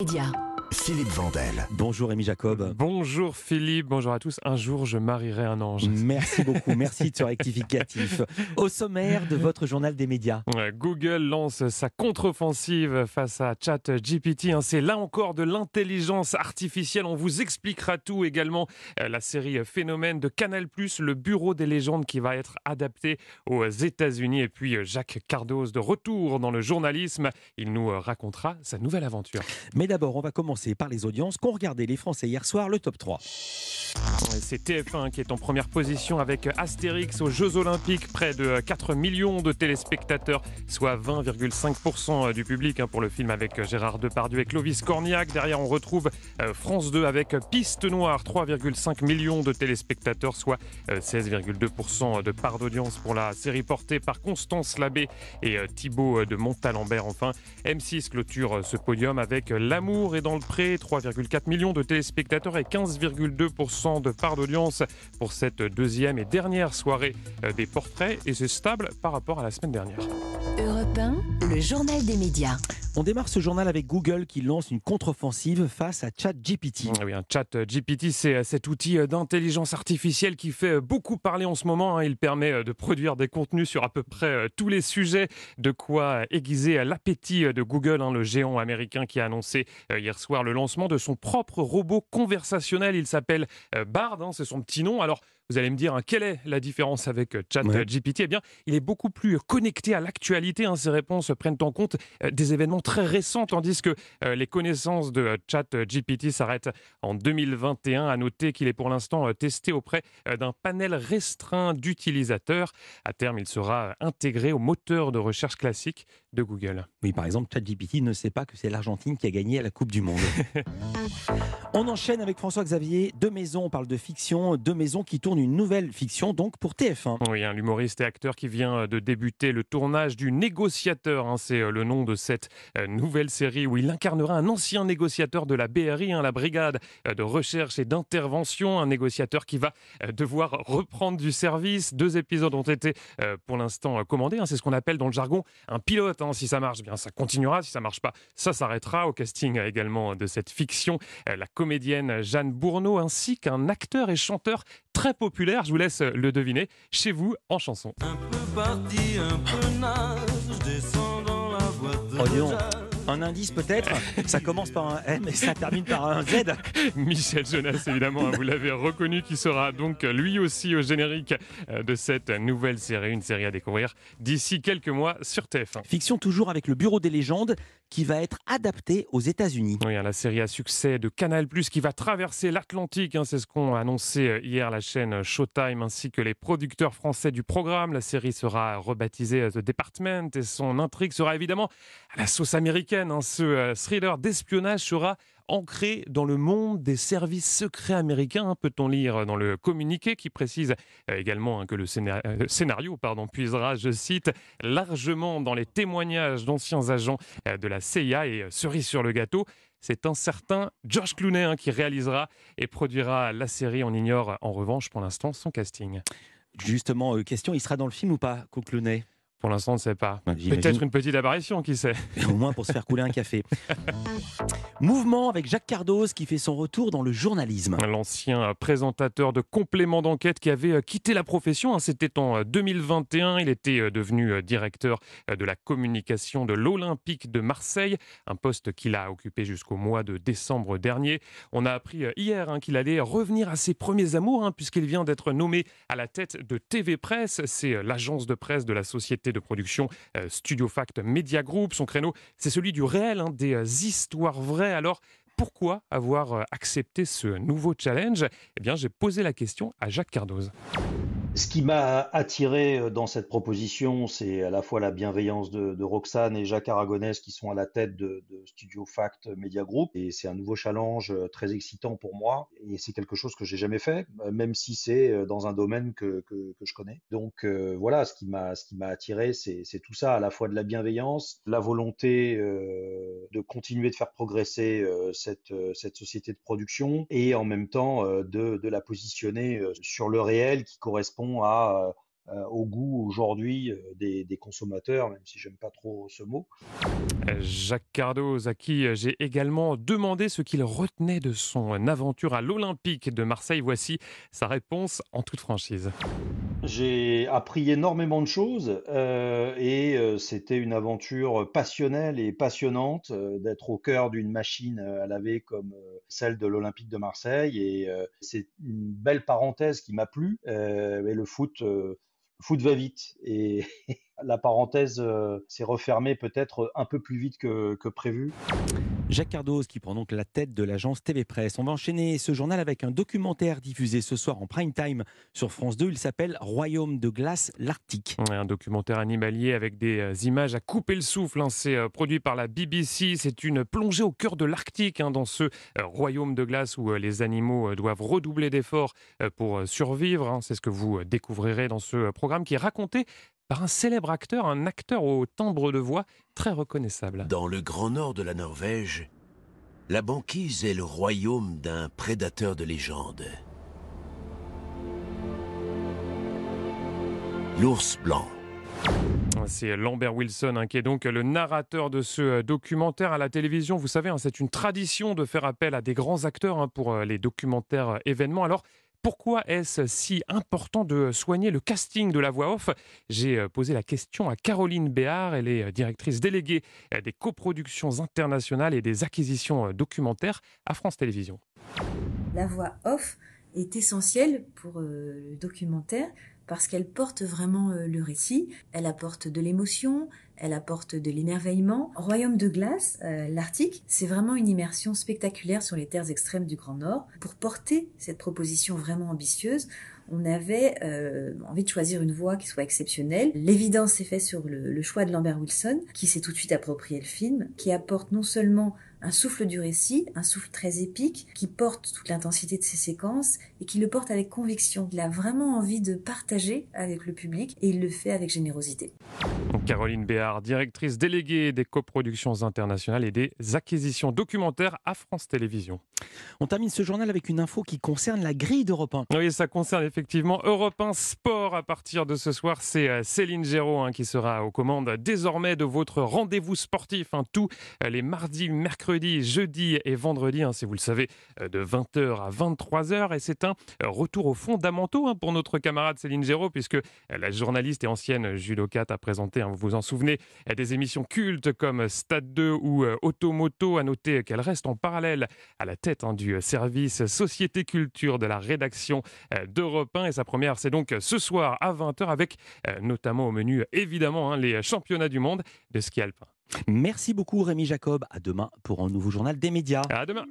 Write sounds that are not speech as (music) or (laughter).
Média. Philippe Vandel. Bonjour Rémi Jacob. Bonjour Philippe, bonjour à tous. Un jour, je marierai un ange. Merci beaucoup, (laughs) merci de ce rectificatif. Au sommaire de votre journal des médias. Google lance sa contre-offensive face à ChatGPT. hein. C'est là encore de l'intelligence artificielle. On vous expliquera tout également. Euh, La série Phénomène de Canal+, le bureau des légendes qui va être adapté aux États-Unis. Et puis euh, Jacques Cardoz de retour dans le journalisme. Il nous euh, racontera sa nouvelle aventure. Mais d'abord, on va commencer par les audiences qu'ont regardé les Français hier soir, le top 3. Ouais, C'est TF1 qui est en première position avec Astérix aux Jeux Olympiques, près de 4 millions de téléspectateurs, soit 20,5% du public hein, pour le film avec Gérard Depardieu et Clovis Cornillac. Derrière, on retrouve euh, France 2 avec Piste Noire, 3,5 millions de téléspectateurs, soit euh, 16,2% de part d'audience pour la série portée par Constance Labbé et euh, Thibaut de Montalembert. Enfin, M6 clôture euh, ce podium avec L'amour est dans le pré, 3,4 millions de téléspectateurs et 15,2% de part d'audience pour cette deuxième et dernière soirée euh, des portraits. Et c'est stable par rapport à la semaine dernière. Europe 1, le journal des médias. On démarre ce journal avec Google qui lance une contre-offensive face à ChatGPT. Ah Oui, un chat euh, GPT, c'est euh, cet outil euh, d'intelligence artificielle qui fait euh, beaucoup parler en ce moment. hein. Il permet de produire des contenus sur à peu près tous les sujets, de quoi aiguiser l'appétit de Google, hein, le géant américain qui a annoncé hier soir le lancement de son propre robot conversationnel. Il s'appelle Bard, hein, c'est son petit nom. Alors, vous allez me dire, hein, quelle est la différence avec euh, ChatGPT Eh bien, il est beaucoup plus connecté à l'actualité. hein. Ses réponses prennent en compte euh, des événements très récents, tandis que euh, les connaissances de euh, ChatGPT s'arrêtent en 2021. À noter qu'il est pour l'instant euh, testé auprès euh, d'un panel restreint d'utilisateurs. À terme, il sera euh, intégré au moteur de recherche classique de Google. Oui, par exemple, ChatGPT ne sait pas que c'est l'Argentine qui a gagné à la Coupe du Monde. (laughs) on enchaîne avec François-Xavier. Deux maisons, on parle de fiction. Deux maisons qui tournent une nouvelle fiction, donc pour TF1. Oui, hein, l'humoriste et acteur qui vient de débuter le tournage du Négociateur. hein, c'est euh, le nom de cette euh, nouvelle série où il incarnera un ancien négociateur de la BRI, hein, la brigade euh, de recherche et d'intervention. Un négociateur qui va devoir reprendre du service. Deux épisodes ont été pour l'instant commandés. hein, c'est ce qu'on appelle dans le jargon un pilote. Si ça marche bien, ça continuera. Si ça marche pas, ça s'arrêtera. Au casting également de cette fiction, euh, la comédienne Jeanne Bourneau ainsi qu'un acteur et chanteur très populaire. Je vous laisse le deviner chez vous en chanson. Un peu parti, un peu nage, je descends dans la voiture. Oh, dis donc. Un indice peut-être Ça commence par un M et ça termine par un Z. (laughs) Michel Jonas, évidemment, hein, vous l'avez reconnu, qui sera donc lui aussi au générique euh, de cette nouvelle série, une série à découvrir d'ici quelques mois sur TF1. Fiction toujours avec le Bureau des légendes qui va être adapté aux États-Unis. Oui, hein, la série à succès de Canal+, qui va traverser l'Atlantique, hein, c'est ce qu'ont annoncé euh, hier la chaîne Showtime, ainsi que les producteurs français du programme. La série sera rebaptisée euh, The Department et son intrigue sera évidemment à la sauce américaine. hein. Ce euh, thriller d'espionnage sera ancré dans le monde des services secrets américains, hein, peut-on lire dans le communiqué qui précise euh, également hein, que le euh, scénario pardon, puisera, je cite, largement dans les témoignages d'anciens agents euh, de la CIA et cerise sur le gâteau. C'est un certain George Clooney hein, qui réalisera et produira la série. On ignore en revanche pour l'instant son casting. Justement, euh, question, il sera dans le film ou pas, Coquelunet Pour l'instant, on ne sait pas. Peut-être une petite apparition, qui sait. Au moins pour se faire couler un café. (laughs) Mouvement avec Jacques Cardoz qui fait son retour dans le journalisme. L'ancien euh, présentateur de complément d'enquête qui avait euh, quitté la profession, hein, c'était en euh, 2021. Il était euh, devenu euh, directeur euh, de la communication de l'Olympique de Marseille, un poste qu'il a occupé jusqu'au mois de décembre dernier. On a appris euh, hier hein, qu'il allait revenir à ses premiers amours, hein, puisqu'il vient d'être nommé à la tête de TV Presse. C'est euh, l'agence de presse de la société de production euh, Studio Fact Media Group. Son créneau, c'est celui du réel, des euh, histoires vraies. Alors, pourquoi avoir euh, accepté ce nouveau challenge? Eh bien, j'ai posé la question à Jacques Cardoz. Ce qui m'a attiré euh, dans cette proposition, c'est à la fois la bienveillance de, Roxane et Jacques Aragonès qui sont à la tête de, Studio Fact Media Group. Et c'est un nouveau challenge euh, très excitant pour moi. Et c'est quelque chose que j'ai jamais fait, euh, même si c'est dans un domaine que, je connais. Donc voilà, ce qui m'a attiré, c'est tout ça, à la fois de la bienveillance, la volonté de continuer de faire progresser cette, société de production et en même temps de, la positionner sur le réel qui correspond à euh, au goût aujourd'hui euh, des, consommateurs, même si pas trop ce mot. Jacques Cardoz, à qui j'ai également demandé ce qu'il retenait de son aventure à l'Olympique de Marseille. Voici sa réponse en toute franchise. J'ai appris énormément de choses euh, et euh, c'était une aventure passionnelle et passionnante euh, d'être au cœur d'une machine à laver comme celle de l'Olympique de Marseille et c'est une belle parenthèse qui m'a plu. Mais le foot, va vite et (laughs) la parenthèse s'est refermée peut-être un peu plus vite que prévu. Jacques Cardoz qui prend donc la tête de l'agence TV Presse. On va enchaîner ce journal avec un documentaire diffusé ce soir en prime time sur France 2. Il s'appelle Royaume de glace, l'Arctique. Un documentaire animalier avec des euh, images à couper le souffle. hein. C'est euh, produit par la BBC. C'est une plongée au cœur de l'Arctique, hein, dans ce euh, royaume de glace où les animaux doivent redoubler d'efforts pour survivre. hein. C'est ce que vous découvrirez dans ce programme qui est raconté par un célèbre acteur, un acteur au timbre de voix très reconnaissable. Dans le grand nord de la Norvège, la banquise est le royaume d'un prédateur de légende. L'ours blanc. C'est Lambert Wilson hein, qui est donc le narrateur de ce euh, documentaire à la télévision. Vous savez, hein, c'est une tradition de faire appel à des grands acteurs hein, pour euh, les documentaires euh, événements. Alors, pourquoi est-ce si important de soigner le casting de la voix off? J'ai euh, posé la question à Caroline Béard, elle est euh, directrice déléguée euh, des coproductions internationales et des acquisitions documentaires à France Télévisions. La voix off est essentielle pour le documentaire parce qu'elle porte vraiment euh, le récit, elle apporte de l'émotion, elle apporte de l'émerveillement. Royaume de glace, euh, l'Arctique, c'est vraiment une immersion spectaculaire sur les terres extrêmes du Grand Nord. Pour porter cette proposition vraiment ambitieuse, on avait euh, envie de choisir une voix qui soit exceptionnelle. L'évidence s'est faite sur le choix de Lambert Wilson, qui s'est tout de suite approprié le film, qui apporte non seulement un souffle du récit, un souffle très épique, qui porte toute l'intensité de ses séquences et qui le porte avec conviction. Il a vraiment envie de partager avec le public et il le fait avec générosité. Caroline Béard, directrice déléguée des coproductions internationales et des acquisitions documentaires à France Télévisions. On termine ce journal avec une info qui concerne la grille d'Europe 1. Oui, ça concerne effectivement Europe 1 Sport à partir de ce soir. C'est euh, Céline Géraud hein, qui sera aux commandes désormais de votre rendez-vous sportif. hein, tous euh, les mardis, mercredis, jeudis et vendredis, hein, si vous le savez, euh, de 20h à 23h. Et c'est un retour aux fondamentaux hein, pour notre camarade Céline Géraud, puisque la journaliste et ancienne judocate a présenté, vous vous en souvenez, des émissions cultes comme Stade 2 ou Automoto. À noter qu'elle reste en parallèle à la tête hein, du service Société Culture de la rédaction euh, d'Europe 1. Et sa première, c'est donc ce soir à 20h avec euh, notamment au menu évidemment hein, les championnats du monde de ski alpin. Merci beaucoup Rémi Jacob. À demain pour un nouveau journal des médias. À demain.